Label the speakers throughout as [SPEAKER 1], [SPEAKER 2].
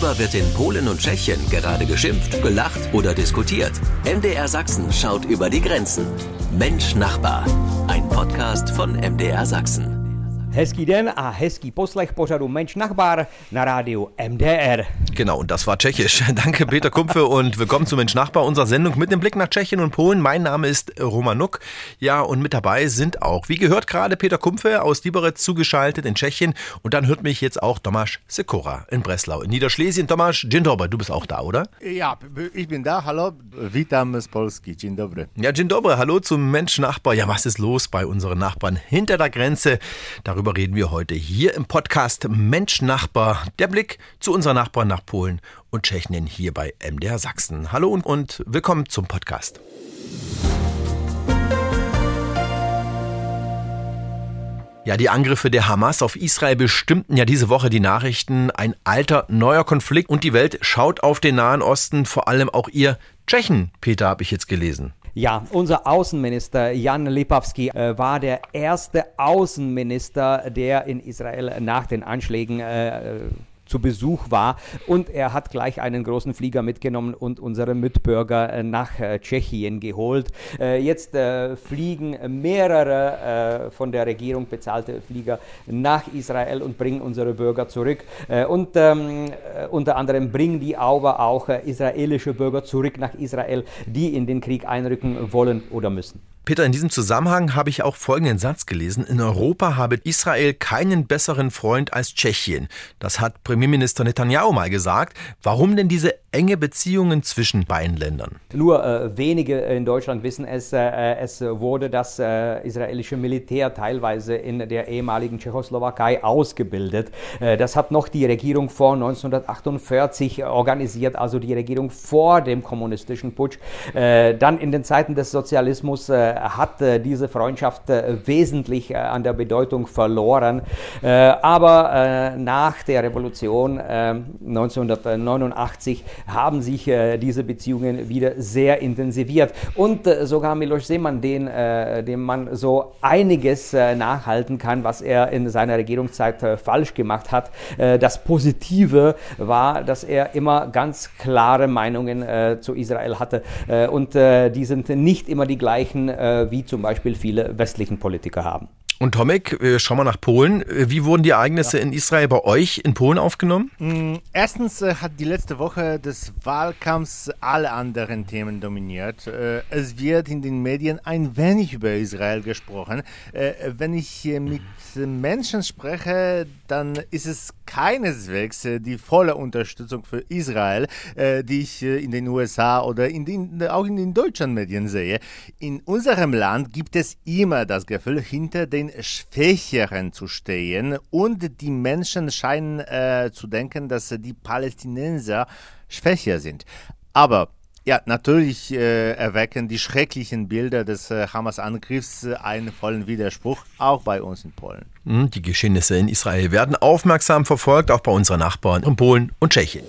[SPEAKER 1] Worüber wird in Polen und Tschechien gerade geschimpft, gelacht oder diskutiert? MDR Sachsen schaut über die Grenzen. Mensch Nachbar. Ein Podcast von MDR Sachsen.
[SPEAKER 2] Hezký den a hezký poslech pořadu Mensch Nachbar na rádiu MDR.
[SPEAKER 3] Genau, und das war Tschechisch. Danke, Peter Kumpfe, und willkommen zu Mensch Nachbar, unserer Sendung mit dem Blick nach Tschechien und Polen. Mein Name ist Roman Nuck. Ja, und mit dabei sind auch, wie gehört gerade, Peter Kumpfe aus Liberec zugeschaltet in Tschechien. Und dann hört mich jetzt auch Tomasz Sekora in Breslau, in Niederschlesien. Tomasz, dzień dobry, du bist auch da, oder?
[SPEAKER 4] Ja, ich bin da. Hallo, witam z Polski. Dzień dobry.
[SPEAKER 3] Ja, dzień dobry, hallo zum Mensch Nachbar. Ja, was ist los bei unseren Nachbarn hinter der Grenze? Darüber Darüber reden wir heute hier im Podcast Mensch Nachbar. Der Blick zu unseren Nachbarn nach Polen und Tschechien hier bei MDR Sachsen. Hallo und willkommen zum Podcast. Ja, die Angriffe der Hamas auf Israel bestimmten ja diese Woche die Nachrichten. Ein alter, neuer Konflikt und die Welt schaut auf den Nahen Osten, vor allem auch ihr Tschechen, Peter, habe ich jetzt gelesen.
[SPEAKER 2] Ja, unser Außenminister Jan Lipavsky äh, war der erste Außenminister, der in Israel nach den Anschlägen äh, zu Besuch war. Und er hat gleich einen großen Flieger mitgenommen und unsere Mitbürger äh, nach äh, Tschechien geholt. Äh, jetzt fliegen mehrere von der Regierung bezahlte Flieger nach Israel und bringen unsere Bürger zurück. und ähm, unter anderem bringen die aber auch israelische Bürger zurück nach Israel, die in den Krieg einrücken wollen oder müssen.
[SPEAKER 3] Peter, in diesem Zusammenhang habe ich auch folgenden Satz gelesen. In Europa habe Israel keinen besseren Freund als Tschechien. Das hat Premierminister Netanyahu mal gesagt. Warum denn diese enge Beziehungen zwischen beiden Ländern?
[SPEAKER 2] Nur äh, wenige in Deutschland wissen es. Äh, es wurde das äh, israelische Militär teilweise in der ehemaligen Tschechoslowakei ausgebildet. Äh, das hat noch die Regierung vor 1948 organisiert, also die Regierung vor dem kommunistischen Putsch. Äh, dann in den Zeiten des Sozialismus äh, hat äh, diese Freundschaft äh, wesentlich an der Bedeutung verloren. aber nach der Revolution 1989 haben sich diese Beziehungen wieder sehr intensiviert. Und sogar Miloš Zeman, den, dem man so einiges nachhalten kann, was er in seiner Regierungszeit falsch gemacht hat. das Positive war, dass er immer ganz klare Meinungen zu Israel hatte. und die sind nicht immer die gleichen äh, wie zum Beispiel viele westlichen Politiker haben.
[SPEAKER 3] Und Tomek, schauen wir nach Polen. Wie wurden die Ereignisse ja. in Israel bei euch in Polen aufgenommen?
[SPEAKER 4] Mm, erstens äh, hat die letzte Woche des Wahlkampfs alle anderen Themen dominiert. Äh, es wird in den Medien ein wenig über Israel gesprochen. Äh, wenn ich mit Menschen spreche, dann ist es keineswegs die volle Unterstützung für Israel, die ich in den USA oder in den, auch in den deutschen Medien sehe. In unserem Land gibt es immer das Gefühl, hinter den Schwächeren zu stehen und die Menschen scheinen äh, zu denken, dass die Palästinenser schwächer sind. Aber ja, natürlich äh, erwecken die schrecklichen Bilder des äh, Hamas-Angriffs einen vollen Widerspruch, auch bei uns in Polen.
[SPEAKER 3] Hm, die Geschehnisse in Israel werden aufmerksam verfolgt, auch bei unseren Nachbarn in Polen und Tschechien.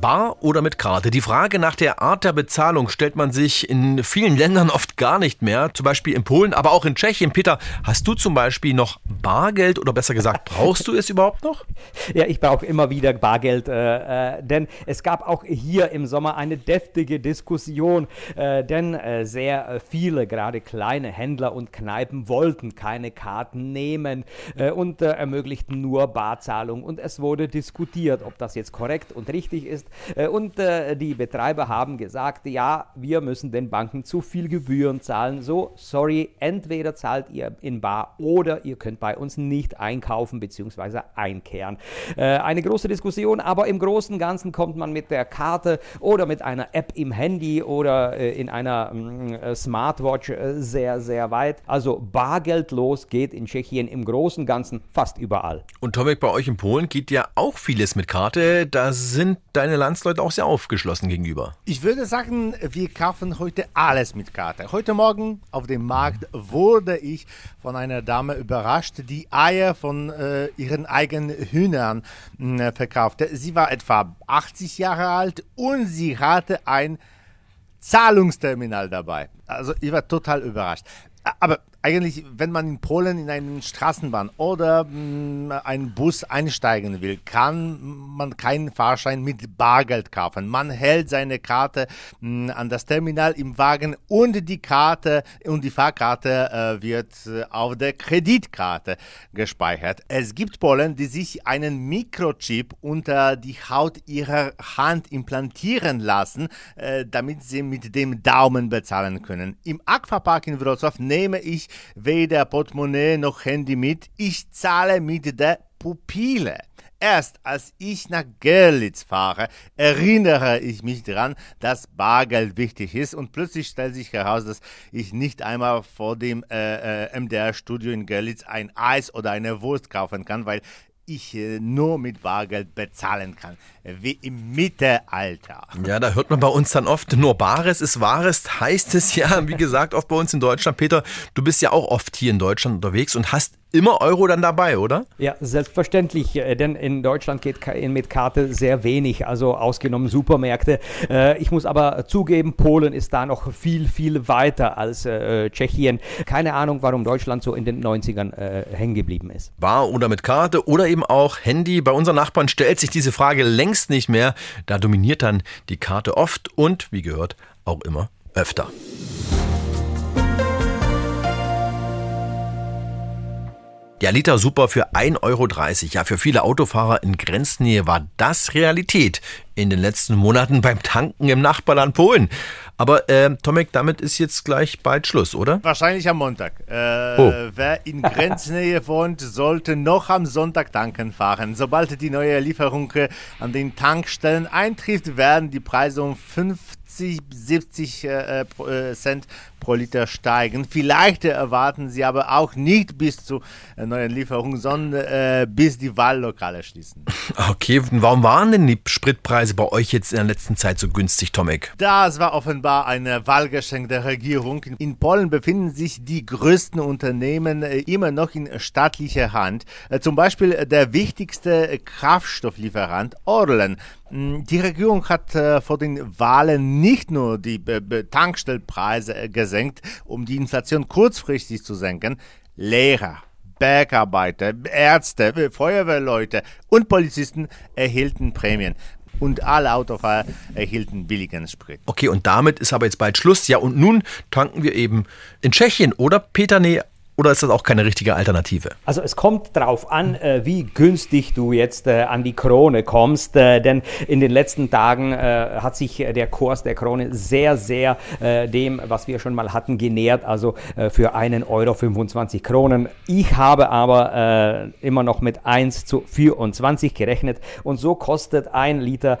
[SPEAKER 3] Bar oder mit Karte? Die Frage nach der Art der Bezahlung stellt man sich in vielen Ländern oft gar nicht mehr, zum Beispiel in Polen, aber auch in Tschechien. Peter, hast du zum Beispiel noch Bargeld oder besser gesagt, brauchst du es überhaupt noch?
[SPEAKER 2] Ja, ich brauche immer wieder Bargeld, äh, äh, denn es gab auch hier im Sommer eine deftige Diskussion, äh, denn äh, sehr viele, gerade kleine Händler und Kneipen wollten keine Karten nehmen äh, und äh, ermöglichten nur Barzahlung und es wurde diskutiert, ob das jetzt korrekt und richtig ist. Äh, und äh, die Betreiber haben gesagt, ja, wir müssen den Banken zu viel Gebühren zahlen. So, sorry, entweder zahlt ihr in Bar oder ihr könnt bei uns nicht einkaufen bzw. einkehren. Äh, eine große Diskussion, aber im Großen und Ganzen kommt man mit der Karte oder mit einer App im Handy oder in einer mm, Smartwatch sehr, sehr weit. Also bargeldlos geht in Tschechien im Großen und Ganzen fast überall.
[SPEAKER 3] Und Tomek, bei euch in Polen geht ja auch vieles mit Karte. Da sind deine Landsleute auch sehr aufgeschlossen gegenüber.
[SPEAKER 4] Ich würde sagen, wir kaufen heute alles mit Karte. Heute Morgen auf dem Markt wurde ich von einer Dame überrascht, die Eier von äh, ihren eigenen Hühnern äh, verkaufte. Sie war etwa 80 Jahre alt und sie hatte ein Zahlungsterminal dabei. Also ich war total überrascht. Aber eigentlich, wenn man in Polen in eine Straßenbahn oder mh, mm, einen Bus einsteigen will, kann man keinen Fahrschein mit Bargeld kaufen. Man hält seine Karte mh, mm, an das Terminal im Wagen und die Karte und die Fahrkarte äh, wird äh, auf der Kreditkarte gespeichert. Es gibt Polen, die sich einen Mikrochip unter die Haut ihrer Hand implantieren lassen, äh, damit sie mit dem Daumen bezahlen können. Im Aquapark in Wrocław nehme ich weder Portemonnaie noch Handy mit. Ich zahle mit der Pupille. Erst als ich nach Görlitz fahre, erinnere ich mich daran, dass Bargeld wichtig ist und plötzlich stellt sich heraus, dass ich nicht einmal vor dem äh, äh, MDR-Studio in Görlitz ein Eis oder eine Wurst kaufen kann, weil ich äh, nur mit Bargeld bezahlen kann, wie im Mittelalter.
[SPEAKER 3] Ja, da hört man bei uns dann oft, nur Bares ist Wahres, heißt es ja, wie gesagt, oft bei uns in Deutschland. Peter, du bist ja auch oft hier in Deutschland unterwegs und hast immer Euro dann dabei, oder?
[SPEAKER 2] Ja, selbstverständlich, äh, denn in Deutschland geht mit Karte sehr wenig, also ausgenommen Supermärkte. Äh, ich muss aber zugeben, Polen ist da noch viel, viel weiter als äh, Tschechien. Keine Ahnung, warum Deutschland so in den 90ern hängen geblieben ist.
[SPEAKER 3] Bar oder mit Karte oder eben auch Handy. Bei unseren Nachbarn stellt sich diese Frage längst nicht mehr. Da dominiert dann die Karte oft und, wie gehört, auch immer öfter. Der Liter Super für 1,30 Euro. Ja, für viele Autofahrer in Grenznähe war das Realität in den letzten Monaten beim Tanken im Nachbarland Polen. Aber äh, Tomek, damit ist jetzt gleich bald Schluss, oder?
[SPEAKER 4] Wahrscheinlich am Montag. Äh, oh. Wer in Grenznähe wohnt, sollte noch am Sonntag tanken fahren. Sobald die neue Lieferung äh, an den Tankstellen eintrifft, werden die Preise um 50, 70 äh, äh, Cent pro Liter steigen. Vielleicht erwarten sie aber auch nicht bis zur äh, neuen Lieferung, sondern äh, bis die Wahllokale schließen.
[SPEAKER 3] Okay, warum waren denn die Spritpreise bei euch jetzt in der letzten Zeit so günstig, Tomek?
[SPEAKER 4] Das war offenbar ein Wahlgeschenk der Regierung. In Polen befinden sich die größten Unternehmen äh, immer noch in staatlicher Hand. Äh, zum Beispiel der wichtigste Kraftstofflieferant Orlen. Mm, die Regierung hat äh, vor den Wahlen nicht nur die Tankstellpreise gesenkt, um die Inflation kurzfristig zu senken. Lehrer, Bergarbeiter, Ärzte, Feuerwehrleute und Polizisten erhielten Prämien und alle Autofahrer erhielten billigen Sprit.
[SPEAKER 3] Okay, und damit ist aber jetzt bald Schluss. Ja, und nun tanken wir eben in Tschechien, oder Peter? Nee, oder ist das auch keine richtige Alternative?
[SPEAKER 2] Also es kommt darauf an, äh, wie günstig du jetzt äh, an die Krone kommst, äh, denn in den letzten Tagen hat sich der Kurs der Krone sehr, sehr dem, was wir schon mal hatten, genähert, also für einen Euro 25 Kronen. Ich habe aber immer noch mit 1 zu 24 gerechnet und so kostet ein Liter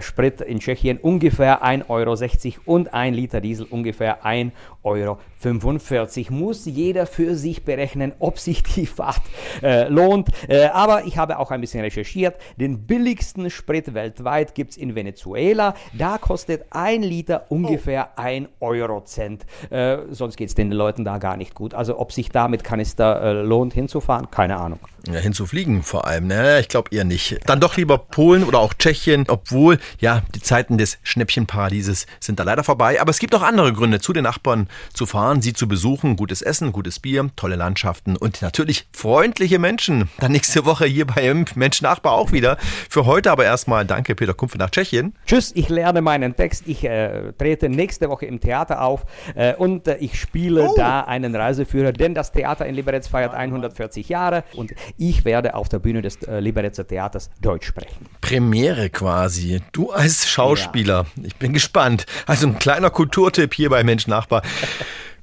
[SPEAKER 2] Sprit in Tschechien ungefähr 1,60 Euro und ein Liter Diesel ungefähr 1 Euro 45. Muss jeder für sich berechnen, ob sich die Fahrt äh, lohnt. Äh, aber ich habe auch ein bisschen recherchiert. Den billigsten Sprit weltweit gibt es in Venezuela. Da kostet ein Liter ungefähr oh. ein Eurocent. Äh, sonst geht es den Leuten da gar nicht gut. Also ob sich da mit Kanister äh, lohnt hinzufahren, keine Ahnung.
[SPEAKER 3] Ja, hinzufliegen vor allem. Ne? Ich glaube eher nicht. Dann doch lieber Polen oder auch Tschechien, obwohl ja die Zeiten des Schnäppchenparadieses sind da leider vorbei. Aber es gibt auch andere Gründe, zu den Nachbarn zu fahren, sie zu besuchen. Gutes Essen, gutes Bier, tolle Landschaften und natürlich freundliche Menschen. Dann nächste Woche hier bei Mensch Nachbar auch wieder. Für heute aber erstmal danke Peter Kumpfe nach Tschechien.
[SPEAKER 2] Tschüss, ich lerne meinen Text. Ich äh, trete nächste Woche im Theater auf äh, und äh, ich spiele oh. da einen Reiseführer, denn das Theater in Liberec feiert 140 Jahre und ich werde auf der Bühne des äh, Liberezer Theaters Deutsch sprechen.
[SPEAKER 3] Premiere quasi. Du als Schauspieler. Ja. Ich bin gespannt. Also ein kleiner Kulturtipp hier bei Mensch Nachbar.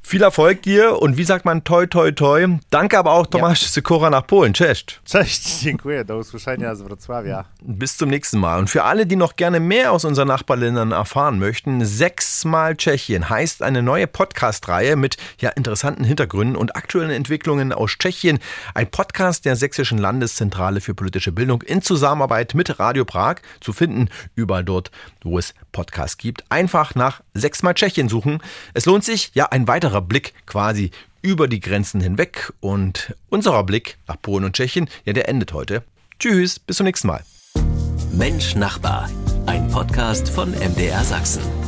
[SPEAKER 3] Viel Erfolg dir und wie sagt man toi toi toi. Danke aber auch Tomasz ja. Sikora nach Polen. Cześć.
[SPEAKER 4] Cześć, dziękuję. Do usłyszenia z Wrocławia.
[SPEAKER 3] Bis zum nächsten Mal. Und für alle, die noch gerne mehr aus unseren Nachbarländern erfahren möchten, sechsmal Tschechien heißt eine neue Podcast-Reihe mit ja interessanten Hintergründen und aktuellen Entwicklungen aus Tschechien. Ein Podcast der Sächsischen Landeszentrale für politische Bildung in Zusammenarbeit mit Radio Prag zu finden überall dort, wo es Podcasts gibt. Einfach nach sechsmal Tschechien suchen. Es lohnt sich ja ein weiterer weiterer Blick quasi über die Grenzen hinweg. Und unserer Blick nach Polen und Tschechien, ja, der endet heute. Tschüss, bis zum nächsten Mal.
[SPEAKER 1] Mensch Nachbar, ein Podcast von MDR Sachsen.